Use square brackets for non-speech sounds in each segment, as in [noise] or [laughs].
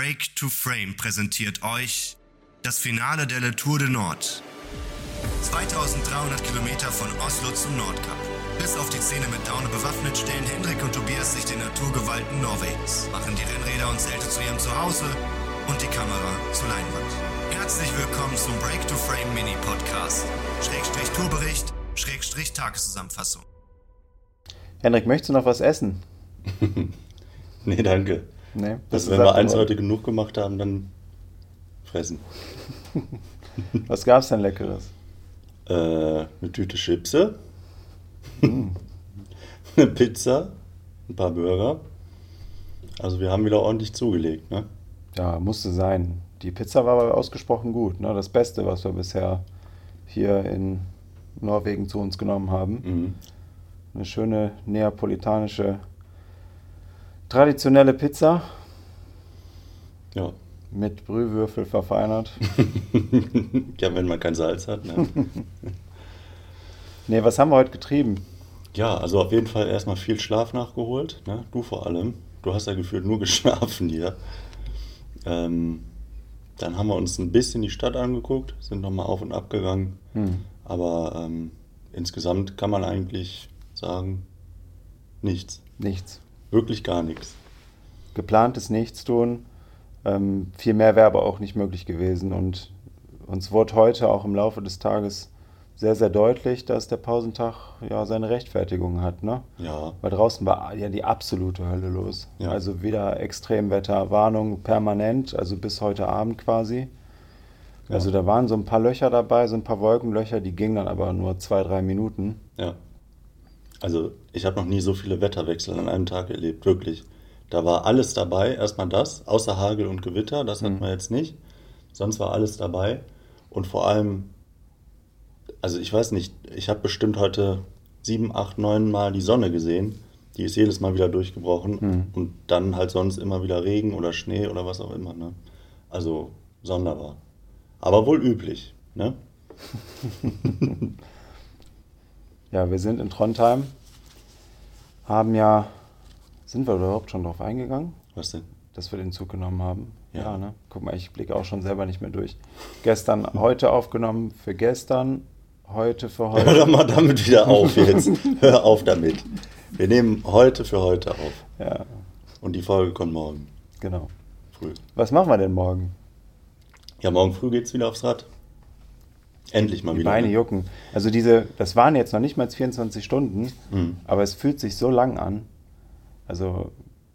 Break to Frame präsentiert euch das Finale der Le Tour de Nord. 2300 Kilometer von Oslo zum Nordkap. Bis auf die Zähne mit Daune bewaffnet stellen Hendrik und Tobias sich den Naturgewalten Norwegens, machen die Rennräder und Zelte zu ihrem Zuhause und die Kamera zur Leinwand. Herzlich willkommen zum Break to Frame Mini Podcast. Schrägstrich Tourbericht, Schrägstrich Tageszusammenfassung. Henrik, möchtest du noch was essen? [laughs] nee, danke. Nee, Also wenn wir eins heute genug gemacht haben, dann fressen. [laughs] Was gab's denn Leckeres? Äh, eine Tüte Chipse, [laughs] eine Pizza, ein paar Burger. Also wir haben wieder ordentlich zugelegt, ne? Ja, musste sein. Die Pizza war aber ausgesprochen gut. Ne? Das Beste, was wir bisher hier in Norwegen zu uns genommen haben. Mhm. Eine schöne neapolitanische, traditionelle Pizza Ja. mit Brühwürfel verfeinert. [laughs] ja, wenn man kein Salz hat. Ne? [laughs] Nee, was haben wir heute getrieben? ja, also auf jeden Fall erstmal viel Schlaf nachgeholt. Ne? Du vor allem. Du hast ja gefühlt nur [laughs] geschlafen hier. Ähm, dann haben wir uns ein bisschen die Stadt angeguckt, sind nochmal auf und ab gegangen. Hm. Aber ähm, insgesamt kann man eigentlich sagen, nichts. Nichts. Wirklich gar nichts. Geplantes Nichtstun. Ähm, viel mehr wäre aber auch nicht möglich gewesen. Und uns wurde heute auch im Laufe des Tages sehr, sehr deutlich, dass der Pausentag ja seine Rechtfertigung hat. Ne? Ja, Weil draußen war ja die absolute Hölle los. Ja. Also wieder Extremwetterwarnung permanent, also bis heute Abend quasi. Ja. Also da waren so ein paar Löcher dabei, so ein paar Wolkenlöcher, die gingen dann aber nur zwei, drei Minuten. ja. Also ich habe noch nie so viele Wetterwechsel an einem Tag erlebt, wirklich. Da war alles dabei, erstmal das, außer Hagel und Gewitter, das hatten Mhm. wir jetzt nicht. Sonst war alles dabei. Und vor allem, also ich weiß nicht, ich habe bestimmt heute sieben, acht, neun Mal die Sonne gesehen. Die ist jedes Mal wieder durchgebrochen. Mhm. Und dann halt sonst immer wieder Regen oder Schnee oder was auch immer. Ne? Also sonderbar. Aber wohl üblich. Ne? [laughs] Ja, wir sind in Trondheim, haben ja, sind wir überhaupt schon drauf eingegangen, Was denn? dass wir den Zug genommen haben? Ja. ne? Guck mal, ich blicke auch schon selber nicht mehr durch. Gestern, heute aufgenommen für gestern, heute für [laughs] Hör heute. doch mal damit wieder auf jetzt. [laughs] Hör auf damit. Wir nehmen heute für heute auf. Ja, Und die Folge kommt morgen genau. früh. Was machen wir denn morgen? Ja, morgen früh geht's wieder aufs Rad. Endlich mal Die wieder. Beine ne? jucken. Also diese, das waren jetzt noch nicht mal 24 Stunden, Mhm. aber es fühlt sich so lang an. Also,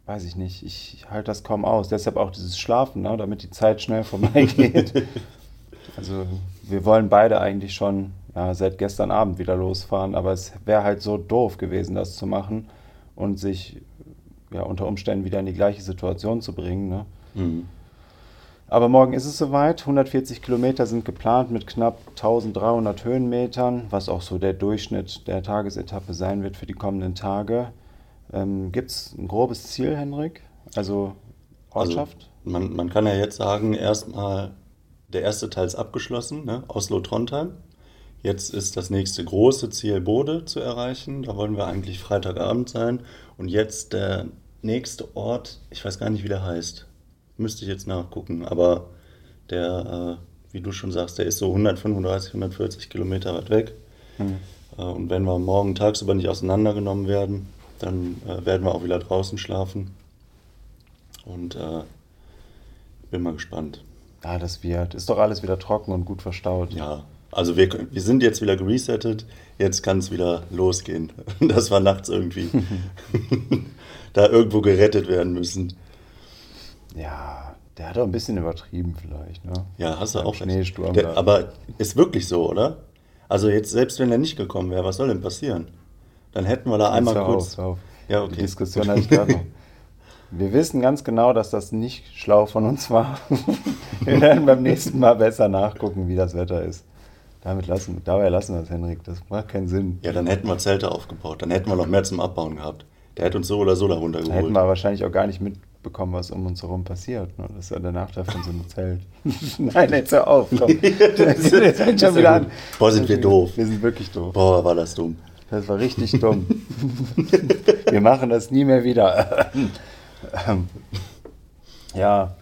weiß ich nicht, ich halte das kaum aus. Deshalb auch dieses Schlafen, ne, damit die Zeit schnell vorbeigeht. [laughs] also, wir wollen beide eigentlich schon ja, seit gestern Abend wieder losfahren, aber es wäre halt so doof gewesen, das zu machen und sich ja, unter Umständen wieder in die gleiche Situation zu bringen. Ne? Mhm. Aber morgen ist es soweit. 140 Kilometer sind geplant mit knapp 1300 Höhenmetern, was auch so der Durchschnitt der Tagesetappe sein wird für die kommenden Tage. Ähm, Gibt es ein grobes Ziel, Henrik? Also Ortschaft? Also, man, man kann ja jetzt sagen, erstmal der erste Teil ist abgeschlossen, ne? Oslo-Trondheim. Jetzt ist das nächste große Ziel Bode zu erreichen. Da wollen wir eigentlich Freitagabend sein. Und jetzt der nächste Ort, ich weiß gar nicht, wie der heißt. Müsste ich jetzt nachgucken. Aber der, äh, wie du schon sagst, der ist so 135, 140 Kilometer weit weg. Hm. Äh, Und wenn wir morgen tagsüber nicht auseinandergenommen werden, dann äh, werden wir auch wieder draußen schlafen. Und äh, bin mal gespannt. Ja, das wird. Ist doch alles wieder trocken und gut verstaut. Ja, also wir, wir sind jetzt wieder geresettet. Jetzt kann es wieder losgehen. [laughs] Das war nachts irgendwie [laughs] da irgendwo gerettet werden müssen. Ja, der hat auch ein bisschen übertrieben vielleicht. Ne? Ja, hast du Beim auch. Schneesturm Der, da. aber ist wirklich so, oder? Also jetzt, selbst wenn er nicht gekommen wäre, was soll denn passieren? Dann hätten wir da einmal Hör kurz... Auf, hör auf. Ja, okay. Die Diskussion hatte ich gerade noch. Wir wissen ganz genau, dass das nicht schlau von uns war. [laughs] Wir werden beim nächsten Mal besser nachgucken, wie das Wetter ist. Damit lassen, dabei lassen wir es, Henrik. Das macht keinen Sinn. Ja, dann hätten wir Zelte aufgebaut. Dann hätten wir noch mehr zum Abbauen gehabt. Der hätte uns so oder so darunter Da geholt. hätten wir wahrscheinlich auch gar nicht mitbekommen, was um uns herum passiert. Ne? Das ist ja der Nachteil von so einem Zelt. [laughs] [laughs] Nein, jetzt hör auf. Komm. Das [laughs] Jetzt fängt schon wieder an. Boah, sind wir doof. Wir sind wirklich doof. Boah, war das dumm. Das war richtig dumm. Wir machen das nie mehr wieder. Ähm, ja,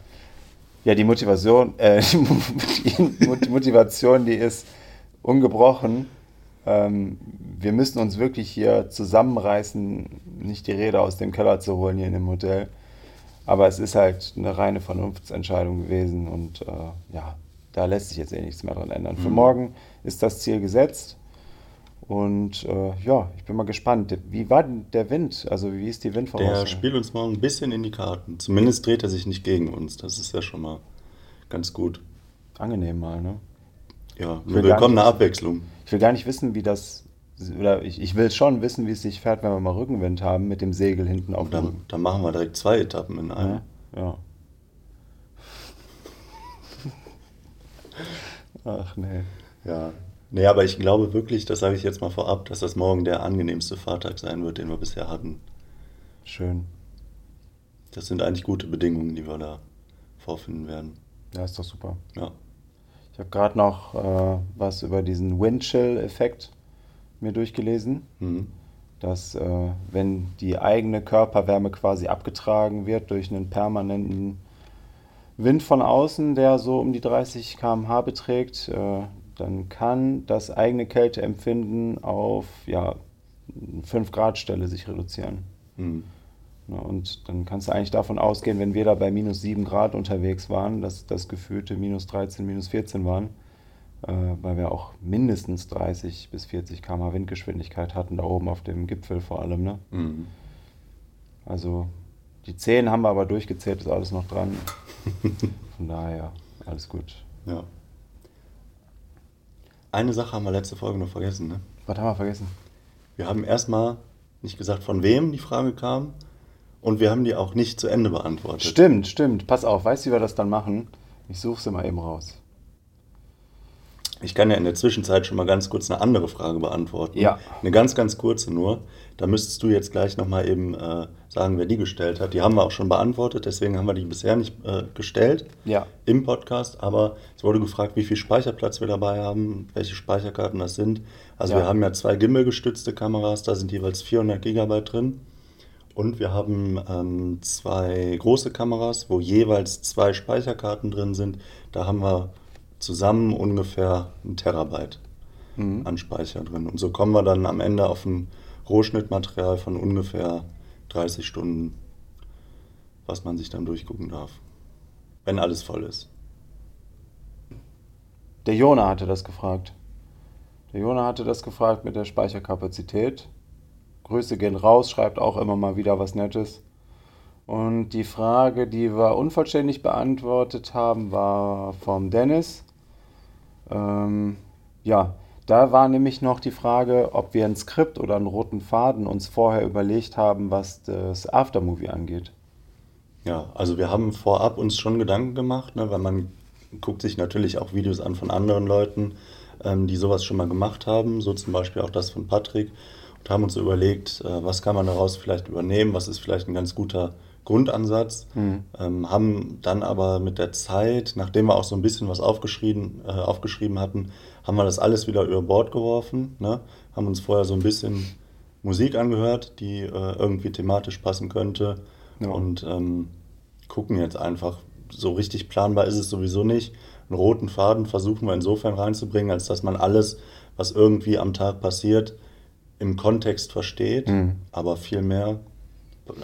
Ja, die Motivation, äh, die Motivation, die ist ungebrochen. Ähm, wir müssen uns wirklich hier zusammenreißen, nicht die Räder aus dem Keller zu holen hier in dem Hotel. Aber es ist halt eine reine Vernunftsentscheidung gewesen und äh, ja, da lässt sich jetzt eh nichts mehr dran ändern. Mhm. Für morgen ist das Ziel gesetzt. Und äh, ja, ich bin mal gespannt. Wie war denn der Wind? Also wie ist die Windvoraussicht? Der spielt uns morgen ein bisschen in die Karten. Zumindest dreht er sich nicht gegen uns. Das ist ja schon mal ganz gut. Angenehm mal, ne? Ja, eine willkommene Abwechslung. Ich will gar nicht wissen, wie das, oder ich, ich will schon wissen, wie es sich fährt, wenn wir mal Rückenwind haben mit dem Segel hinten auf dem Dann machen wir direkt zwei Etappen in einem. Ja. ja. Ach nee. Ja, Nee, aber ich glaube wirklich, das sage ich jetzt mal vorab, dass das morgen der angenehmste Fahrtag sein wird, den wir bisher hatten. Schön. Das sind eigentlich gute Bedingungen, die wir da vorfinden werden. Ja, ist doch super. Ja. Ich habe gerade noch äh, was über diesen Windchill-Effekt mir durchgelesen. Mhm. Dass, äh, wenn die eigene Körperwärme quasi abgetragen wird durch einen permanenten Wind von außen, der so um die 30 km/h beträgt, äh, dann kann das eigene Kälteempfinden auf ja, 5 Grad Stelle sich reduzieren. Mhm. Und dann kannst du eigentlich davon ausgehen, wenn wir da bei minus 7 Grad unterwegs waren, dass das gefühlte minus 13, minus 14 waren, weil wir auch mindestens 30 bis 40 km Windgeschwindigkeit hatten, da oben auf dem Gipfel vor allem. Ne? Mhm. Also die 10 haben wir aber durchgezählt, ist alles noch dran. [laughs] Von daher, alles gut. Ja. Eine Sache haben wir letzte Folge noch vergessen. Ne? Was haben wir vergessen? Wir haben erstmal nicht gesagt, von wem die Frage kam. Und wir haben die auch nicht zu Ende beantwortet. Stimmt, stimmt. Pass auf, weißt du, wie wir das dann machen? Ich suche sie mal eben raus. Ich kann ja in der Zwischenzeit schon mal ganz kurz eine andere Frage beantworten. Ja. Eine ganz, ganz kurze nur. Da müsstest du jetzt gleich nochmal eben äh, sagen, wer die gestellt hat. Die haben wir auch schon beantwortet, deswegen haben wir die bisher nicht äh, gestellt ja. im Podcast. Aber es wurde gefragt, wie viel Speicherplatz wir dabei haben, welche Speicherkarten das sind. Also ja. wir haben ja zwei Gimbal-gestützte Kameras, da sind jeweils 400 Gigabyte drin. Und wir haben ähm, zwei große Kameras, wo jeweils zwei Speicherkarten drin sind. Da haben wir zusammen ungefähr ein Terabyte mhm. an Speicher drin. Und so kommen wir dann am Ende auf ein Rohschnittmaterial von ungefähr 30 Stunden, was man sich dann durchgucken darf, wenn alles voll ist. Der Jona hatte das gefragt. Der Jona hatte das gefragt mit der Speicherkapazität. Grüße gehen raus, schreibt auch immer mal wieder was Nettes. Und die Frage, die wir unvollständig beantwortet haben, war vom Dennis. Ähm, ja, da war nämlich noch die Frage, ob wir ein Skript oder einen roten Faden uns vorher überlegt haben, was das Aftermovie angeht. Ja, also wir haben vorab uns schon Gedanken gemacht, ne, weil man guckt sich natürlich auch Videos an von anderen Leuten, ähm, die sowas schon mal gemacht haben, so zum Beispiel auch das von Patrick, und haben uns überlegt, äh, was kann man daraus vielleicht übernehmen, was ist vielleicht ein ganz guter Grundansatz, mhm. ähm, haben dann aber mit der Zeit, nachdem wir auch so ein bisschen was aufgeschrieben, äh, aufgeschrieben hatten, haben wir das alles wieder über Bord geworfen, ne? haben uns vorher so ein bisschen Musik angehört, die äh, irgendwie thematisch passen könnte ja. und ähm, gucken jetzt einfach, so richtig planbar ist es sowieso nicht. Einen roten Faden versuchen wir insofern reinzubringen, als dass man alles, was irgendwie am Tag passiert, im Kontext versteht, mhm. aber viel mehr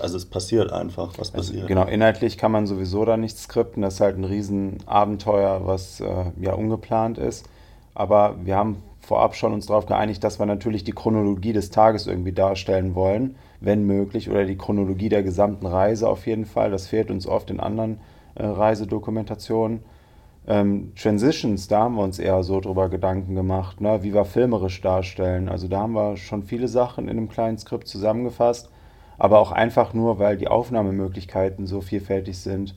also es passiert einfach, was also passiert. Also genau, inhaltlich kann man sowieso da nichts skripten. Das ist halt ein Riesenabenteuer, was äh, ja ungeplant ist. Aber wir haben vorab schon uns darauf geeinigt, dass wir natürlich die Chronologie des Tages irgendwie darstellen wollen, wenn möglich, oder die Chronologie der gesamten Reise auf jeden Fall. Das fehlt uns oft in anderen äh, Reisedokumentationen. Ähm, Transitions, da haben wir uns eher so drüber Gedanken gemacht, ne, wie wir filmerisch darstellen. Also da haben wir schon viele Sachen in einem kleinen Skript zusammengefasst aber auch einfach nur, weil die Aufnahmemöglichkeiten so vielfältig sind.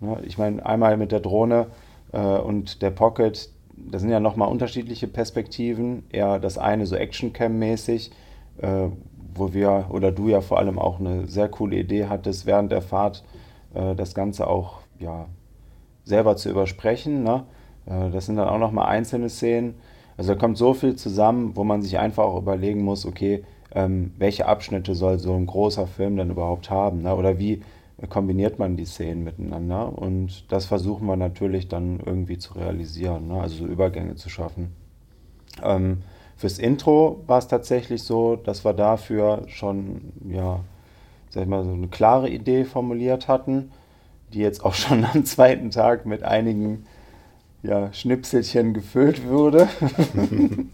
Ne, ich meine, einmal mit der Drohne äh, und der Pocket, das sind ja nochmal unterschiedliche Perspektiven. Eher das eine so Action-Cam-mäßig, äh, wo wir oder du ja vor allem auch eine sehr coole Idee hattest, während der Fahrt äh, das Ganze auch ja, selber zu übersprechen. Ne? das sind dann auch nochmal einzelne Szenen. Also da kommt so viel zusammen, wo man sich einfach auch überlegen muss, okay, ähm, welche Abschnitte soll so ein großer Film denn überhaupt haben? Ne? Oder wie, kombiniert man die Szenen miteinander und das versuchen wir natürlich dann irgendwie zu realisieren, ne? also so Übergänge zu schaffen. Ähm, fürs Intro war es tatsächlich so, dass wir dafür schon, ja, sag ich mal, so eine klare Idee formuliert hatten, die jetzt auch [laughs] schon am zweiten Tag mit einigen ja, Schnipselchen gefüllt würde. [laughs]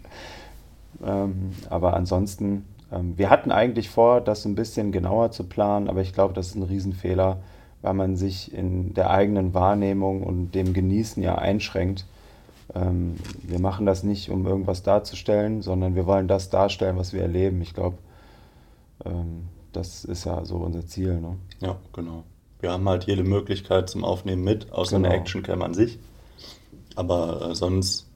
ähm, aber ansonsten, wir hatten eigentlich vor, das ein bisschen genauer zu planen, aber ich glaube, das ist ein Riesenfehler, weil man sich in der eigenen Wahrnehmung und dem Genießen ja einschränkt. Ähm, wir machen das nicht, um irgendwas darzustellen, sondern wir wollen das darstellen, was wir erleben. Ich glaube, ähm, das ist ja so unser Ziel. Ne? Ja, genau. Wir haben halt jede Möglichkeit zum Aufnehmen mit, außer genau. eine Actioncam an sich. Aber äh, sonst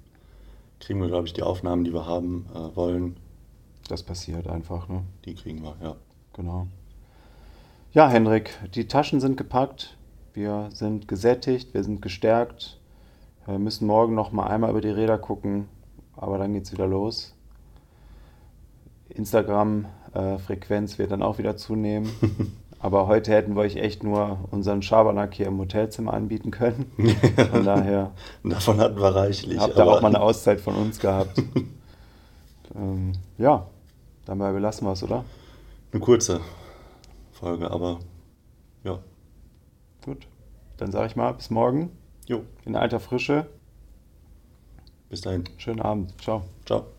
kriegen wir, glaube ich, die Aufnahmen, die wir haben äh, wollen. Das passiert einfach, ne? Die kriegen wir, ja. Genau. Ja, Hendrik, die Taschen sind gepackt. Wir sind gesättigt, wir sind gestärkt. Wir müssen morgen noch mal einmal über die Räder gucken, aber dann geht es wieder los. Instagram-Frequenz äh, wird dann auch wieder zunehmen. [laughs] aber heute hätten wir euch echt nur unseren Schabernack hier im Hotelzimmer anbieten können. [laughs] Von daher. [laughs] Davon hatten wir reichlich. Habt ihr auch mal eine Auszeit von uns gehabt. ähm, ja, dabei belassen wir es, oder? Eine kurze Folge, aber ja. Gut, dann sage ich mal bis morgen. Jo. In alter Frische. Bis dahin. Schönen Abend. Ciao. Ciao.